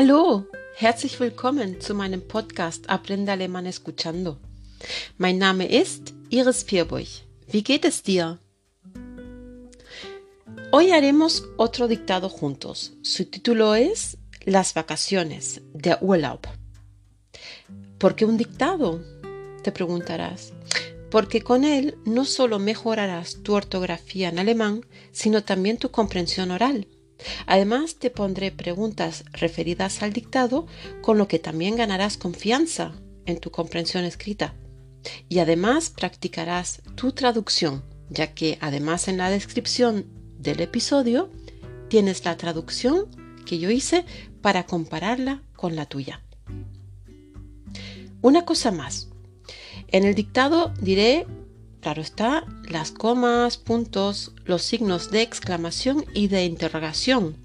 Hallo, herzlich willkommen zu meinem Podcast Aprende Alemán Escuchando. Mein Name ist Iris Pierburg. Wie geht es dir? Hoy haremos otro dictado juntos. Su título es Las vacaciones, der Urlaub. ¿Por qué un dictado? Te preguntarás. Porque con él no solo mejorarás tu ortografía en alemán, sino también tu comprensión oral. Además, te pondré preguntas referidas al dictado, con lo que también ganarás confianza en tu comprensión escrita. Y además practicarás tu traducción, ya que además en la descripción del episodio tienes la traducción que yo hice para compararla con la tuya. Una cosa más. En el dictado diré Claro está, las comas, puntos, los signos de exclamación y de interrogación,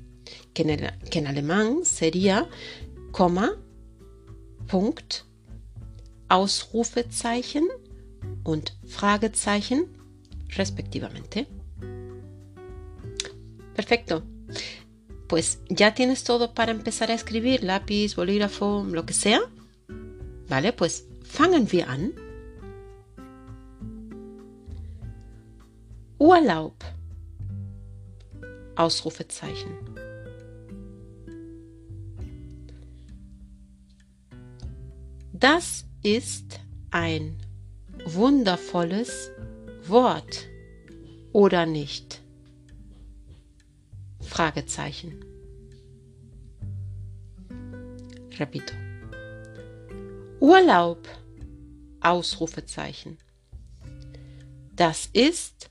que en, alemán sería Komma, Punkt, Ausrufezeichen und Fragezeichen, respectivamente. Perfecto. Pues ya tienes todo para empezar a escribir, lápiz, bolígrafo, lo que sea. Vale, pues fangen wir an. Urlaub. Ausrufezeichen. Das ist ein wundervolles Wort oder nicht? Fragezeichen. Repito. Urlaub. Ausrufezeichen. Das ist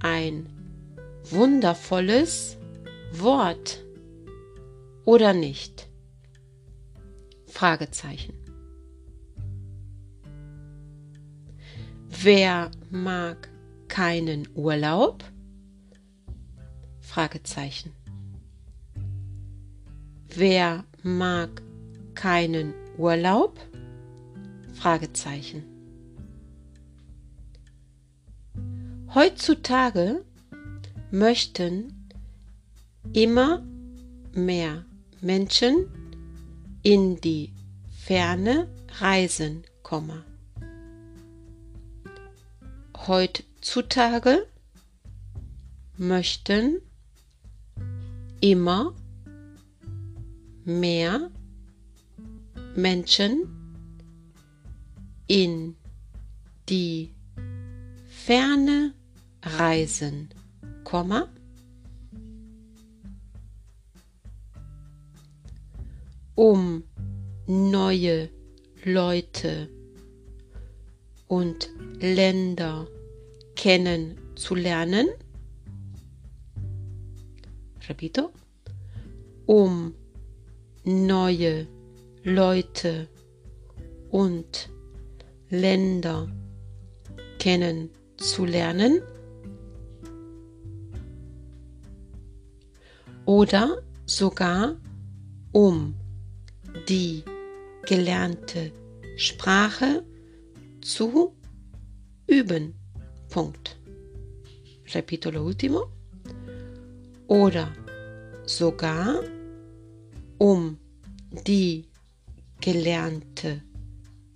ein wundervolles Wort oder nicht? Fragezeichen. Wer mag keinen Urlaub? Fragezeichen. Wer mag keinen Urlaub? Fragezeichen. Heutzutage möchten immer mehr Menschen in die Ferne reisen, Heutzutage möchten immer mehr Menschen in die Ferne reisen, Komma, um neue Leute und Länder kennenzulernen. Repito, um neue Leute und Länder kennenzulernen. Oder sogar um die gelernte Sprache zu üben. Punkt. Repito lo último. Oder sogar um die gelernte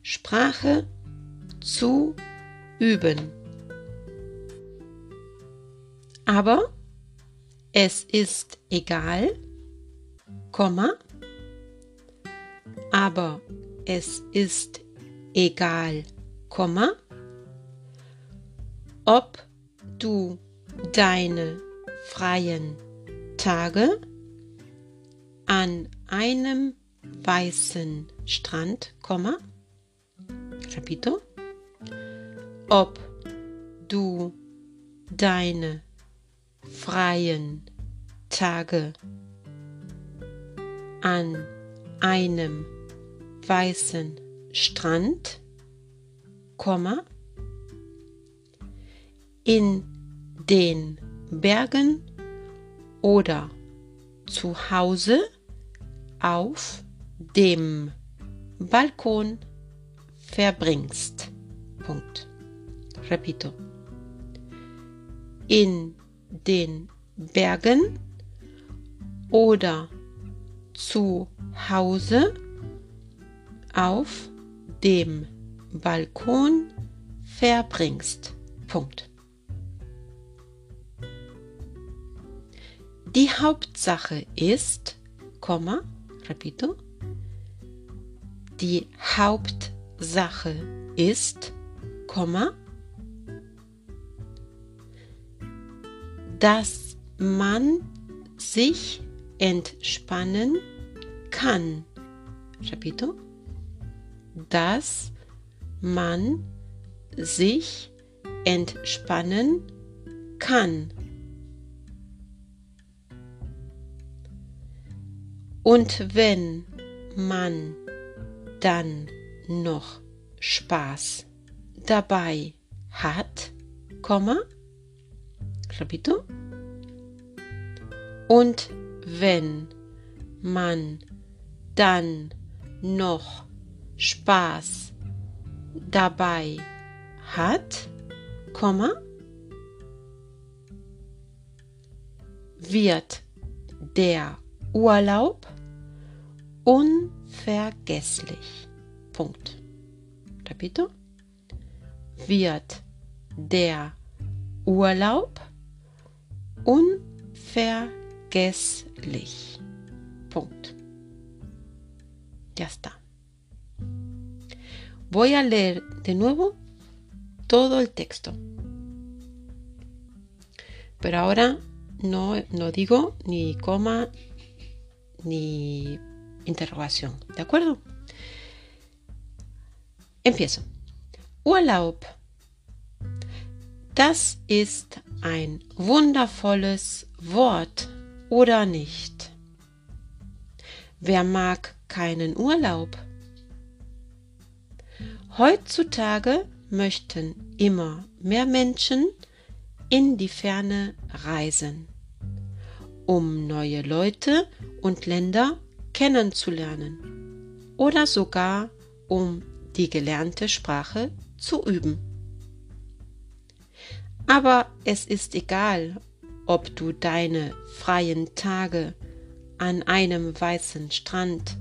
Sprache zu üben. Aber es ist egal, Komma, aber es ist egal, Komma, ob du deine freien Tage an einem weißen Strand, Komma, Repito, ob du deine freien Tage an einem weißen Strand, Komma, in den Bergen oder zu Hause auf dem Balkon verbringst. Punkt. Repito. In den Bergen oder zu Hause auf dem Balkon verbringst. Punkt. Die Hauptsache ist, Komma, repito, die Hauptsache ist, Komma, dass man sich entspannen kann. Repito, dass man sich entspannen kann. Und wenn man dann noch Spaß dabei hat, Komma, repito, und wenn man dann noch Spaß dabei hat, wird der Urlaub unvergesslich. Punkt. Repito. Wird der Urlaub unvergesslich. Punkt. Ya está. Voy a leer de nuevo todo el texto. Pero ahora no, no digo ni coma ni interrogación. ¿De acuerdo? Empiezo. Urlaub. Das ist ein wundervolles Wort, oder nicht? Wer mag keinen Urlaub? Heutzutage möchten immer mehr Menschen in die Ferne reisen, um neue Leute und Länder kennenzulernen oder sogar um die gelernte Sprache zu üben. Aber es ist egal, ob du deine freien Tage an einem weißen Strand,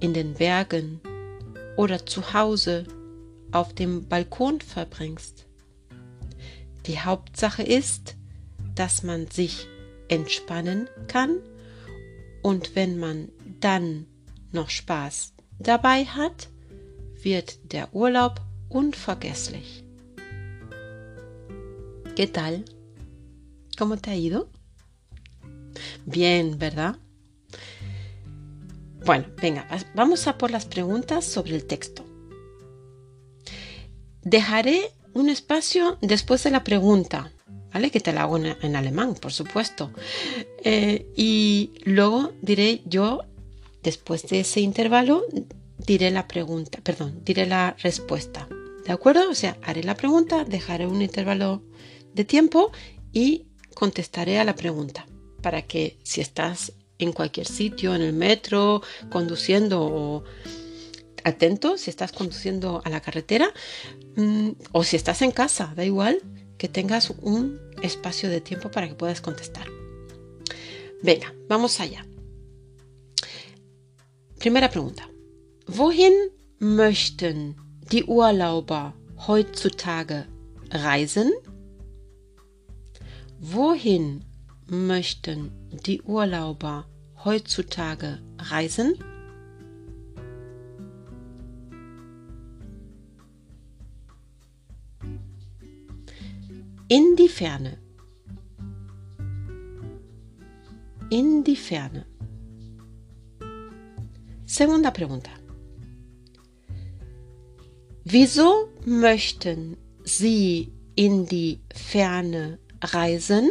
in den Bergen oder zu Hause auf dem Balkon verbringst. Die Hauptsache ist, dass man sich entspannen kann und wenn man dann noch Spaß dabei hat, wird der Urlaub unvergesslich. ¿Qué tal? ¿Cómo te ha ido? Bien, ¿verdad? Bueno, venga, vamos a por las preguntas sobre el texto. Dejaré un espacio después de la pregunta, ¿vale? Que te la hago en, alemán, por supuesto. Eh, y luego diré yo, después de ese intervalo, diré la pregunta, perdón, diré la respuesta. ¿De acuerdo? O sea, haré la pregunta, dejaré un intervalo de tiempo y contestaré a la pregunta para que si estás en cualquier sitio, en el metro, conduciendo o atento, si estás conduciendo a la carretera mm, o si estás en casa, da igual, que tengas un espacio de tiempo para que puedas contestar. Venga, vamos allá. Primera pregunta. Wohin möchten die Urlauber heutzutage reisen? Wohin möchten die Urlauber heutzutage reisen? In die Ferne. In die Ferne. Segunda pregunta. Wieso möchten Sie in die Ferne reisen?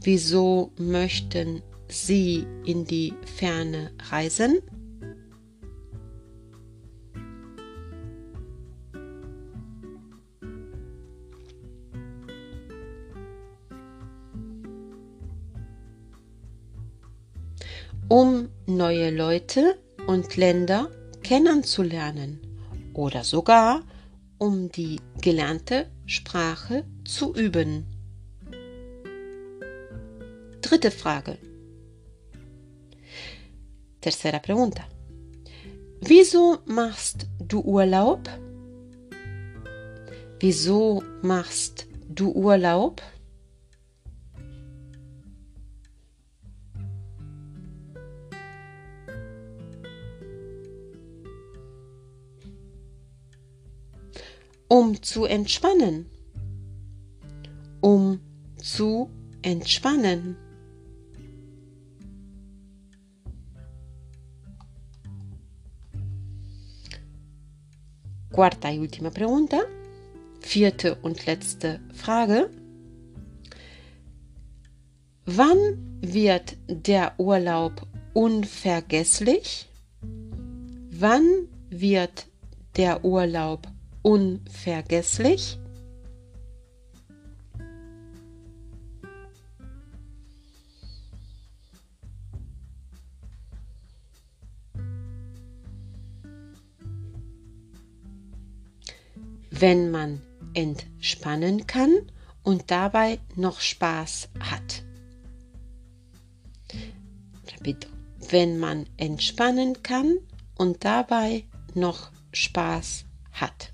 Wieso möchten Sie in die Ferne reisen? um neue Leute und Länder kennenzulernen oder sogar um die gelernte Sprache zu üben. Dritte Frage. Tercera pregunta. Wieso machst du Urlaub? Wieso machst du Urlaub? Um zu entspannen. Zu entspannen. Cuarta y última pregunta. Vierte und letzte Frage. Wann wird der Urlaub unvergesslich? Wann wird der Urlaub unvergesslich? Wenn man entspannen kann und dabei noch Spaß hat. Repito, wenn man entspannen kann und dabei noch Spaß hat.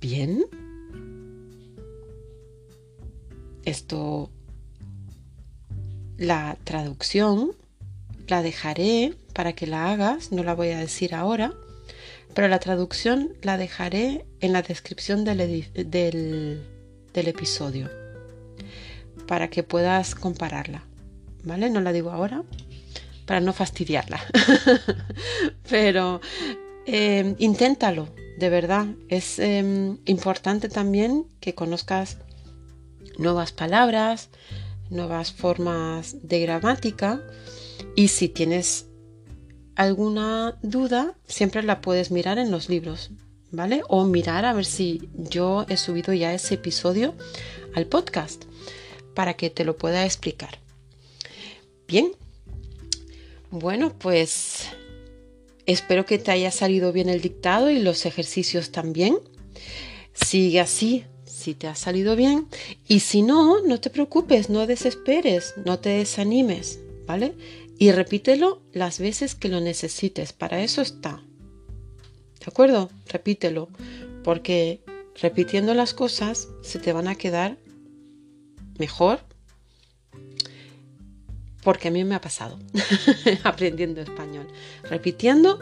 Bien. Esto, la traducción la dejaré para que la hagas, no la voy a decir ahora, pero la traducción la dejaré en la descripción del, del, episodio para que puedas compararla. ¿Vale? No la digo ahora para no fastidiarla. pero eh, inténtalo, de verdad. Es em, importante también que conozcas nuevas palabras, nuevas formas de gramática y si tienes alguna duda, siempre la puedes mirar en los libros, ¿vale? O mirar a ver si yo he subido ya ese episodio al podcast para que te lo pueda explicar. Bien, bueno, pues espero que te haya salido bien el dictado y los ejercicios también. Sigue así, si te ha salido bien. Y si no, no te preocupes, no desesperes, no te desanimes, ¿vale? Y repítelo las veces que lo necesites. Para eso está. ¿De acuerdo? Repítelo. Porque repitiendo las cosas se te van a quedar mejor. Porque a mí me ha pasado aprendiendo español. Repitiendo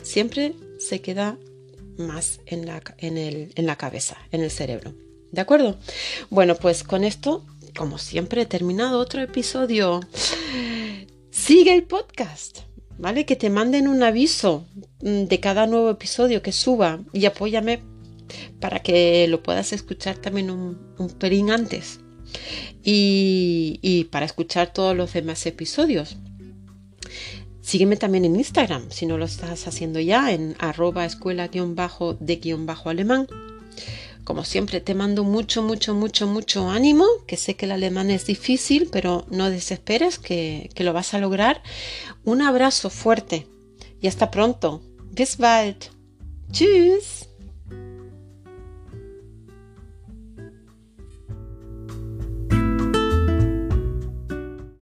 siempre se queda más en la, en, en la cabeza, en el cerebro. ¿De acuerdo? Bueno, pues con esto, como siempre, he terminado otro episodio. Sigue el podcast, ¿vale? Que te manden un aviso mm, de cada nuevo episodio que suba y apóyame para que lo puedas escuchar también un, un antes y, y para escuchar todos los demás episodios. Sígueme también en Instagram, si no lo estás haciendo ya, en arroba escuela-de-alemán. Como siempre, te mando mucho, mucho, mucho, mucho ánimo, que sé que el alemán es difícil, pero no desesperes, que, que lo vas a lograr. Un abrazo fuerte y hasta pronto. Bis bald. Tschüss.